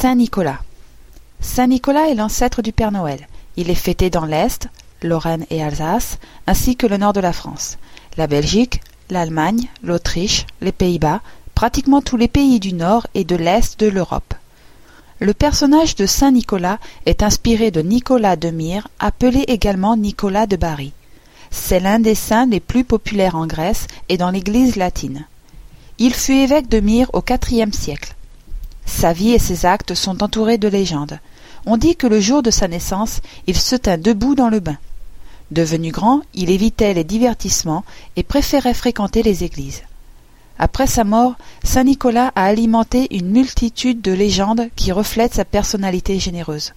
Saint Nicolas. Saint Nicolas est l'ancêtre du Père Noël. Il est fêté dans l'Est, Lorraine et Alsace, ainsi que le nord de la France, la Belgique, l'Allemagne, l'Autriche, les Pays-Bas, pratiquement tous les pays du nord et de l'Est de l'Europe. Le personnage de Saint Nicolas est inspiré de Nicolas de Myre, appelé également Nicolas de Bari. C'est l'un des saints les plus populaires en Grèce et dans l'Église latine. Il fut évêque de Myre au IVe siècle. Sa vie et ses actes sont entourés de légendes. On dit que le jour de sa naissance, il se tint debout dans le bain. Devenu grand, il évitait les divertissements et préférait fréquenter les églises. Après sa mort, saint Nicolas a alimenté une multitude de légendes qui reflètent sa personnalité généreuse.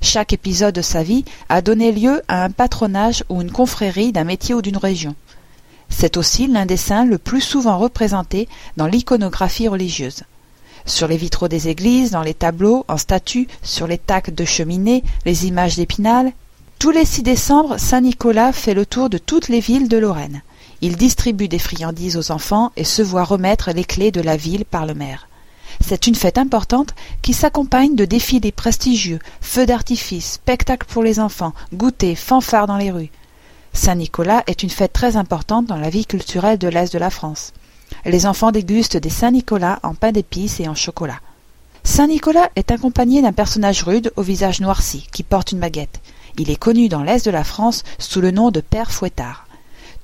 Chaque épisode de sa vie a donné lieu à un patronage ou une confrérie d'un métier ou d'une région. C'est aussi l'un des saints le plus souvent représenté dans l'iconographie religieuse. Sur les vitraux des églises, dans les tableaux, en statues, sur les tacs de cheminée, les images d'épinal, tous les 6 décembre, Saint Nicolas fait le tour de toutes les villes de Lorraine. Il distribue des friandises aux enfants et se voit remettre les clés de la ville par le maire. C'est une fête importante qui s'accompagne de défilés prestigieux, feux d'artifice, spectacles pour les enfants, goûters, fanfares dans les rues. Saint-Nicolas est une fête très importante dans la vie culturelle de l'Est de la France. Les enfants dégustent des Saint-Nicolas en pain d'épices et en chocolat. Saint-Nicolas est accompagné d'un personnage rude au visage noirci qui porte une baguette. Il est connu dans l'Est de la France sous le nom de Père Fouettard.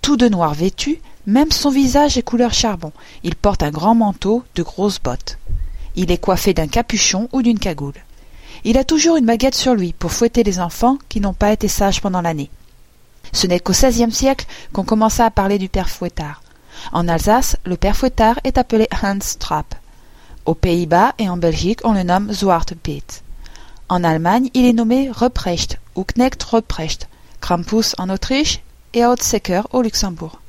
Tout de noir vêtu, même son visage est couleur charbon. Il porte un grand manteau, de grosses bottes. Il est coiffé d'un capuchon ou d'une cagoule. Il a toujours une baguette sur lui pour fouetter les enfants qui n'ont pas été sages pendant l'année. Ce n'est qu'au XVIe siècle qu'on commença à parler du père Fouettard. En Alsace, le père Fouettard est appelé Hans Trapp. Aux Pays-Bas et en Belgique, on le nomme Zwarte Piet. En Allemagne, il est nommé Reprecht ou Knecht Reprecht, Krampus en Autriche et Hautsecker au Luxembourg.